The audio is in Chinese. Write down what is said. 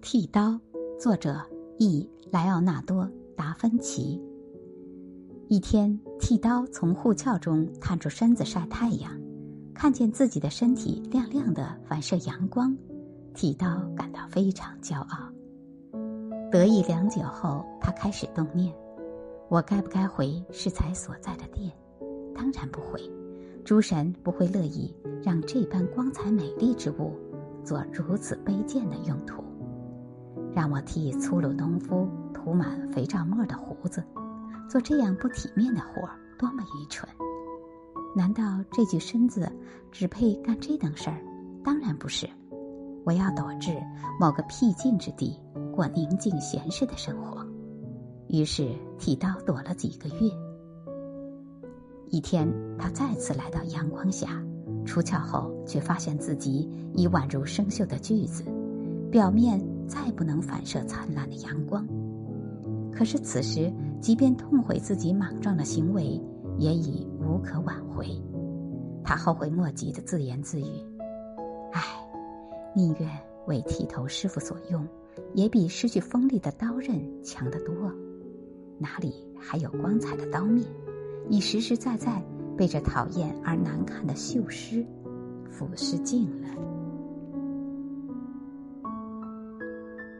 剃刀，作者易莱奥纳多·达芬奇。一天，剃刀从护鞘中探出身子晒太阳，看见自己的身体亮亮的反射阳光，剃刀感到非常骄傲。得意良久后，他开始动念：我该不该回适才所在的店？当然不回，诸神不会乐意让这般光彩美丽之物做如此卑贱的用途。让我替粗鲁农夫涂满肥皂沫的胡子，做这样不体面的活儿，多么愚蠢！难道这具身子只配干这等事儿？当然不是。我要躲至某个僻静之地，过宁静闲适的生活。于是剃刀躲了几个月。一天，他再次来到阳光下，出鞘后却发现自己已宛如生锈的锯子，表面。再不能反射灿烂的阳光。可是此时，即便痛悔自己莽撞的行为，也已无可挽回。他后悔莫及的自言自语：“唉，宁愿为剃头师傅所用，也比失去锋利的刀刃强得多。哪里还有光彩的刀面，已实实在在被这讨厌而难看的锈尸腐蚀尽了。”